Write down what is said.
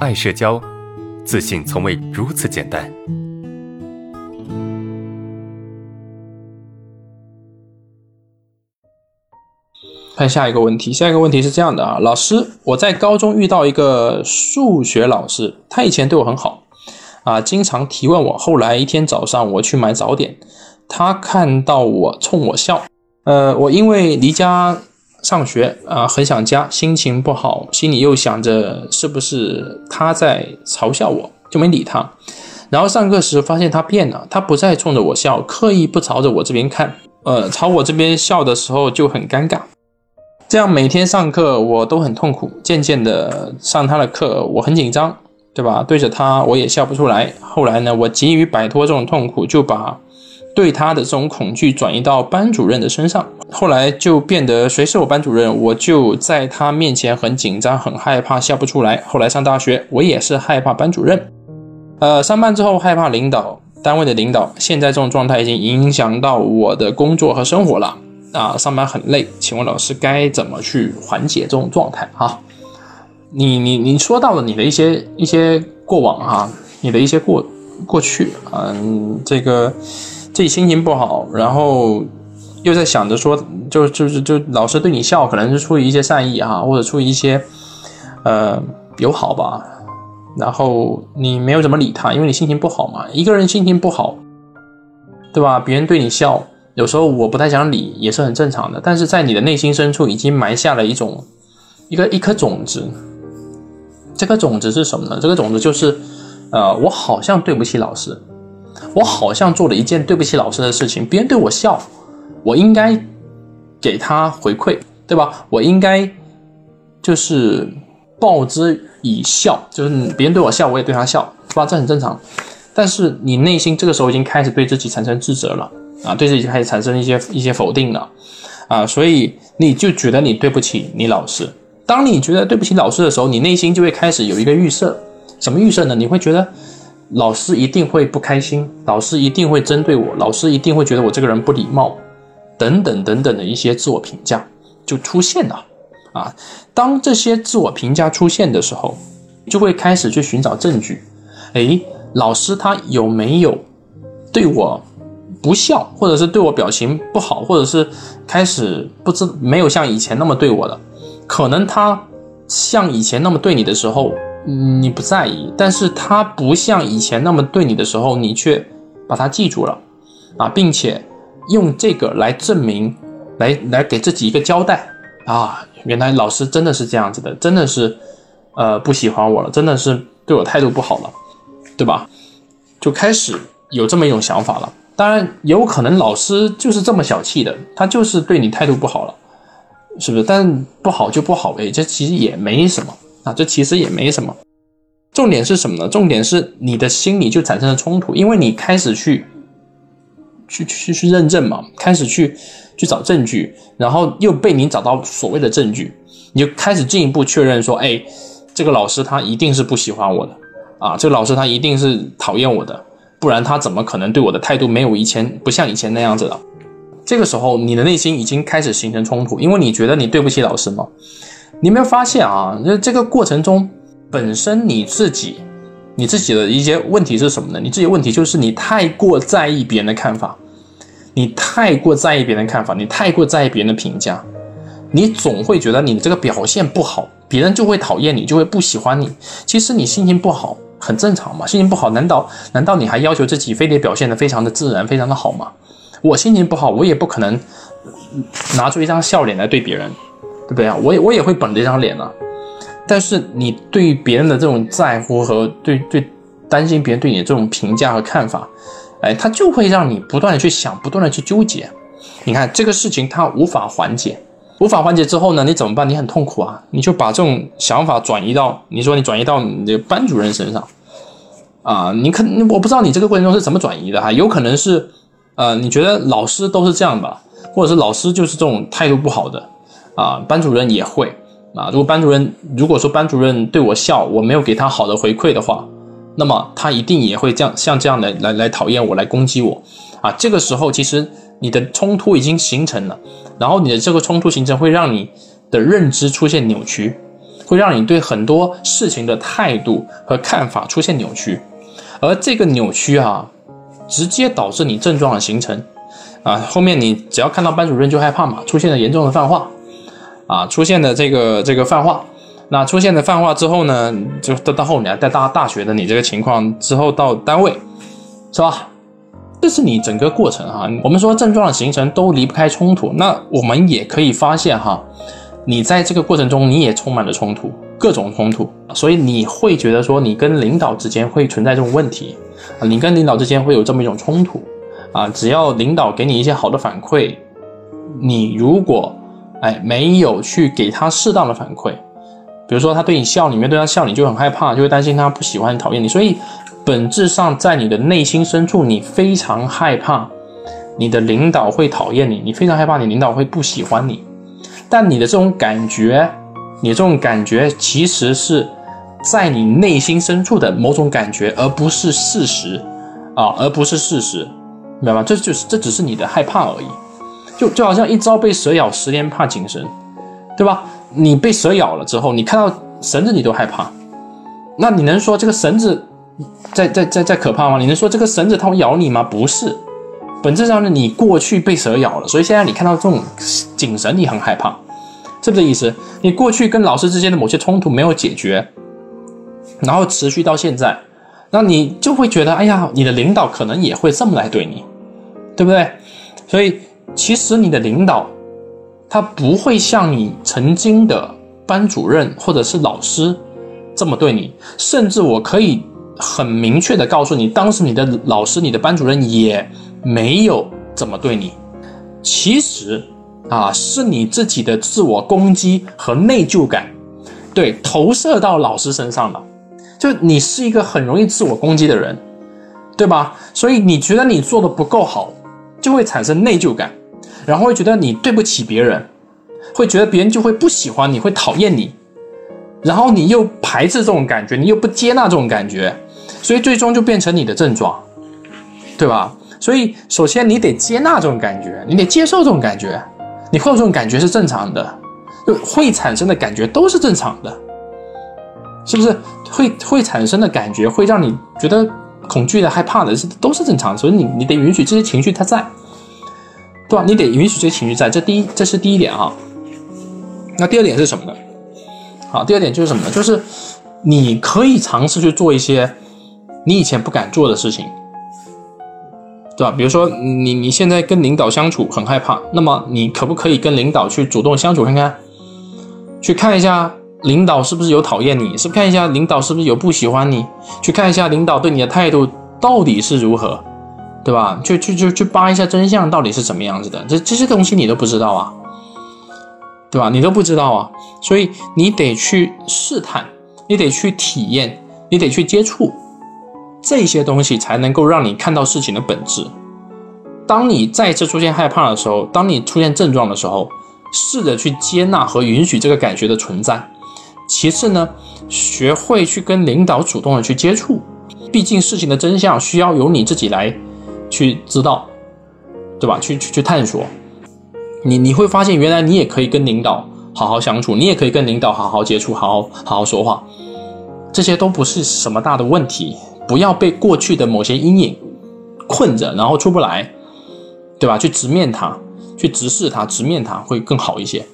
爱社交，自信从未如此简单。看下一个问题，下一个问题是这样的啊，老师，我在高中遇到一个数学老师，他以前对我很好，啊，经常提问我。后来一天早上我去买早点，他看到我冲我笑，呃，我因为离家上学啊，很想家，心情不好，心里又想着是不是他在嘲笑我，就没理他。然后上课时发现他变了，他不再冲着我笑，刻意不朝着我这边看，呃，朝我这边笑的时候就很尴尬。这样每天上课我都很痛苦，渐渐的上他的课我很紧张，对吧？对着他我也笑不出来。后来呢，我急于摆脱这种痛苦，就把对他的这种恐惧转移到班主任的身上。后来就变得谁是我班主任，我就在他面前很紧张、很害怕，笑不出来。后来上大学，我也是害怕班主任，呃，上班之后害怕领导，单位的领导。现在这种状态已经影响到我的工作和生活了。啊，上班很累，请问老师该怎么去缓解这种状态啊？你你你说到了你的一些一些过往啊，你的一些过过去，嗯，这个自己心情不好，然后又在想着说，就就是就老师对你笑，可能是出于一些善意哈，或者出于一些呃友好吧，然后你没有怎么理他，因为你心情不好嘛，一个人心情不好，对吧？别人对你笑。有时候我不太想理，也是很正常的。但是在你的内心深处已经埋下了一种一个一颗种子。这颗种子是什么呢？这个种子就是，呃，我好像对不起老师，我好像做了一件对不起老师的事情。别人对我笑，我应该给他回馈，对吧？我应该就是报之以笑，就是别人对我笑，我也对他笑，是吧？这很正常。但是你内心这个时候已经开始对自己产生自责了。啊，对自己开始产生一些一些否定了，啊，所以你就觉得你对不起你老师。当你觉得对不起老师的时候，你内心就会开始有一个预设，什么预设呢？你会觉得老师一定会不开心，老师一定会针对我，老师一定会觉得我这个人不礼貌，等等等等的一些自我评价就出现了。啊，当这些自我评价出现的时候，就会开始去寻找证据。诶，老师他有没有对我？不笑，或者是对我表情不好，或者是开始不知没有像以前那么对我了。可能他像以前那么对你的时候，你不在意；但是他不像以前那么对你的时候，你却把他记住了啊，并且用这个来证明，来来给自己一个交代啊。原来老师真的是这样子的，真的是呃不喜欢我了，真的是对我态度不好了，对吧？就开始有这么一种想法了。当然有可能老师就是这么小气的，他就是对你态度不好了，是不是？但不好就不好呗，这其实也没什么啊，这其实也没什么。重点是什么呢？重点是你的心里就产生了冲突，因为你开始去去去去认证嘛，开始去去找证据，然后又被你找到所谓的证据，你就开始进一步确认说，哎，这个老师他一定是不喜欢我的啊，这个老师他一定是讨厌我的。不然他怎么可能对我的态度没有以前不像以前那样子了？这个时候你的内心已经开始形成冲突，因为你觉得你对不起老师吗？你没有发现啊？那这个过程中本身你自己，你自己的一些问题是什么呢？你自己问题就是你太过在意别人的看法，你太过在意别人的看法，你太过在意别人的评价，你总会觉得你这个表现不好，别人就会讨厌你，就会不喜欢你。其实你心情不好。很正常嘛，心情不好，难道难道你还要求自己非得表现的非常的自然，非常的好吗？我心情不好，我也不可能拿出一张笑脸来对别人，对不对啊？我也我也会绷着一张脸啊。但是你对别人的这种在乎和对对担心别人对你的这种评价和看法，哎，他就会让你不断的去想，不断的去纠结。你看这个事情它无法缓解。无法缓解之后呢？你怎么办？你很痛苦啊！你就把这种想法转移到你说你转移到你的班主任身上啊！你可我不知道你这个过程中是怎么转移的哈？有可能是呃，你觉得老师都是这样吧，或者是老师就是这种态度不好的啊？班主任也会啊？如果班主任如果说班主任对我笑，我没有给他好的回馈的话，那么他一定也会这样像这样的来来讨厌我，来攻击我啊！这个时候其实。你的冲突已经形成了，然后你的这个冲突形成会让你的认知出现扭曲，会让你对很多事情的态度和看法出现扭曲，而这个扭曲啊，直接导致你症状的形成啊。后面你只要看到班主任就害怕嘛，出现了严重的泛化啊，出现的这个这个泛化。那出现的泛化之后呢，就到到后面在大大学的你这个情况之后到单位，是吧？这是你整个过程哈。我们说症状的形成都离不开冲突，那我们也可以发现哈，你在这个过程中你也充满了冲突，各种冲突，所以你会觉得说你跟领导之间会存在这种问题啊，你跟领导之间会有这么一种冲突啊。只要领导给你一些好的反馈，你如果哎没有去给他适当的反馈。比如说，他对你笑，你面对他笑，你就很害怕，就会担心他不喜欢你、讨厌你。所以，本质上在你的内心深处，你非常害怕你的领导会讨厌你，你非常害怕你领导会不喜欢你。但你的这种感觉，你这种感觉其实是在你内心深处的某种感觉，而不是事实啊，而不是事实，明白吗？这就是这只是你的害怕而已。就就好像一朝被蛇咬，十年怕井绳，对吧？你被蛇咬了之后，你看到绳子你都害怕，那你能说这个绳子在在在在可怕吗？你能说这个绳子它会咬你吗？不是，本质上呢，你过去被蛇咬了，所以现在你看到这种井绳你很害怕，是不是这意思？你过去跟老师之间的某些冲突没有解决，然后持续到现在，那你就会觉得，哎呀，你的领导可能也会这么来对你，对不对？所以其实你的领导。他不会像你曾经的班主任或者是老师这么对你，甚至我可以很明确的告诉你，当时你的老师、你的班主任也没有怎么对你。其实啊，是你自己的自我攻击和内疚感，对，投射到老师身上了。就你是一个很容易自我攻击的人，对吧？所以你觉得你做的不够好，就会产生内疚感。然后会觉得你对不起别人，会觉得别人就会不喜欢你，会讨厌你，然后你又排斥这种感觉，你又不接纳这种感觉，所以最终就变成你的症状，对吧？所以首先你得接纳这种感觉，你得接受这种感觉，你会有这种感觉是正常的，就会产生的感觉都是正常的，是不是？会会产生的感觉会让你觉得恐惧的、害怕的，是都是正常的，所以你你得允许这些情绪它在。对吧？你得允许这些情绪在，这第一，这是第一点啊。那第二点是什么呢？好，第二点就是什么呢？就是你可以尝试去做一些你以前不敢做的事情，对吧？比如说你你现在跟领导相处很害怕，那么你可不可以跟领导去主动相处看看？去看一下领导是不是有讨厌你，是不看一下领导是不是有不喜欢你，去看一下领导对你的态度到底是如何。对吧？就就就去扒一下真相到底是怎么样子的，这这些东西你都不知道啊，对吧？你都不知道啊，所以你得去试探，你得去体验，你得去接触这些东西，才能够让你看到事情的本质。当你再次出现害怕的时候，当你出现症状的时候，试着去接纳和允许这个感觉的存在。其次呢，学会去跟领导主动的去接触，毕竟事情的真相需要由你自己来。去知道，对吧？去去去探索，你你会发现，原来你也可以跟领导好好相处，你也可以跟领导好好接触，好好好好说话，这些都不是什么大的问题。不要被过去的某些阴影困着，然后出不来，对吧？去直面它，去直视它，直面它会更好一些。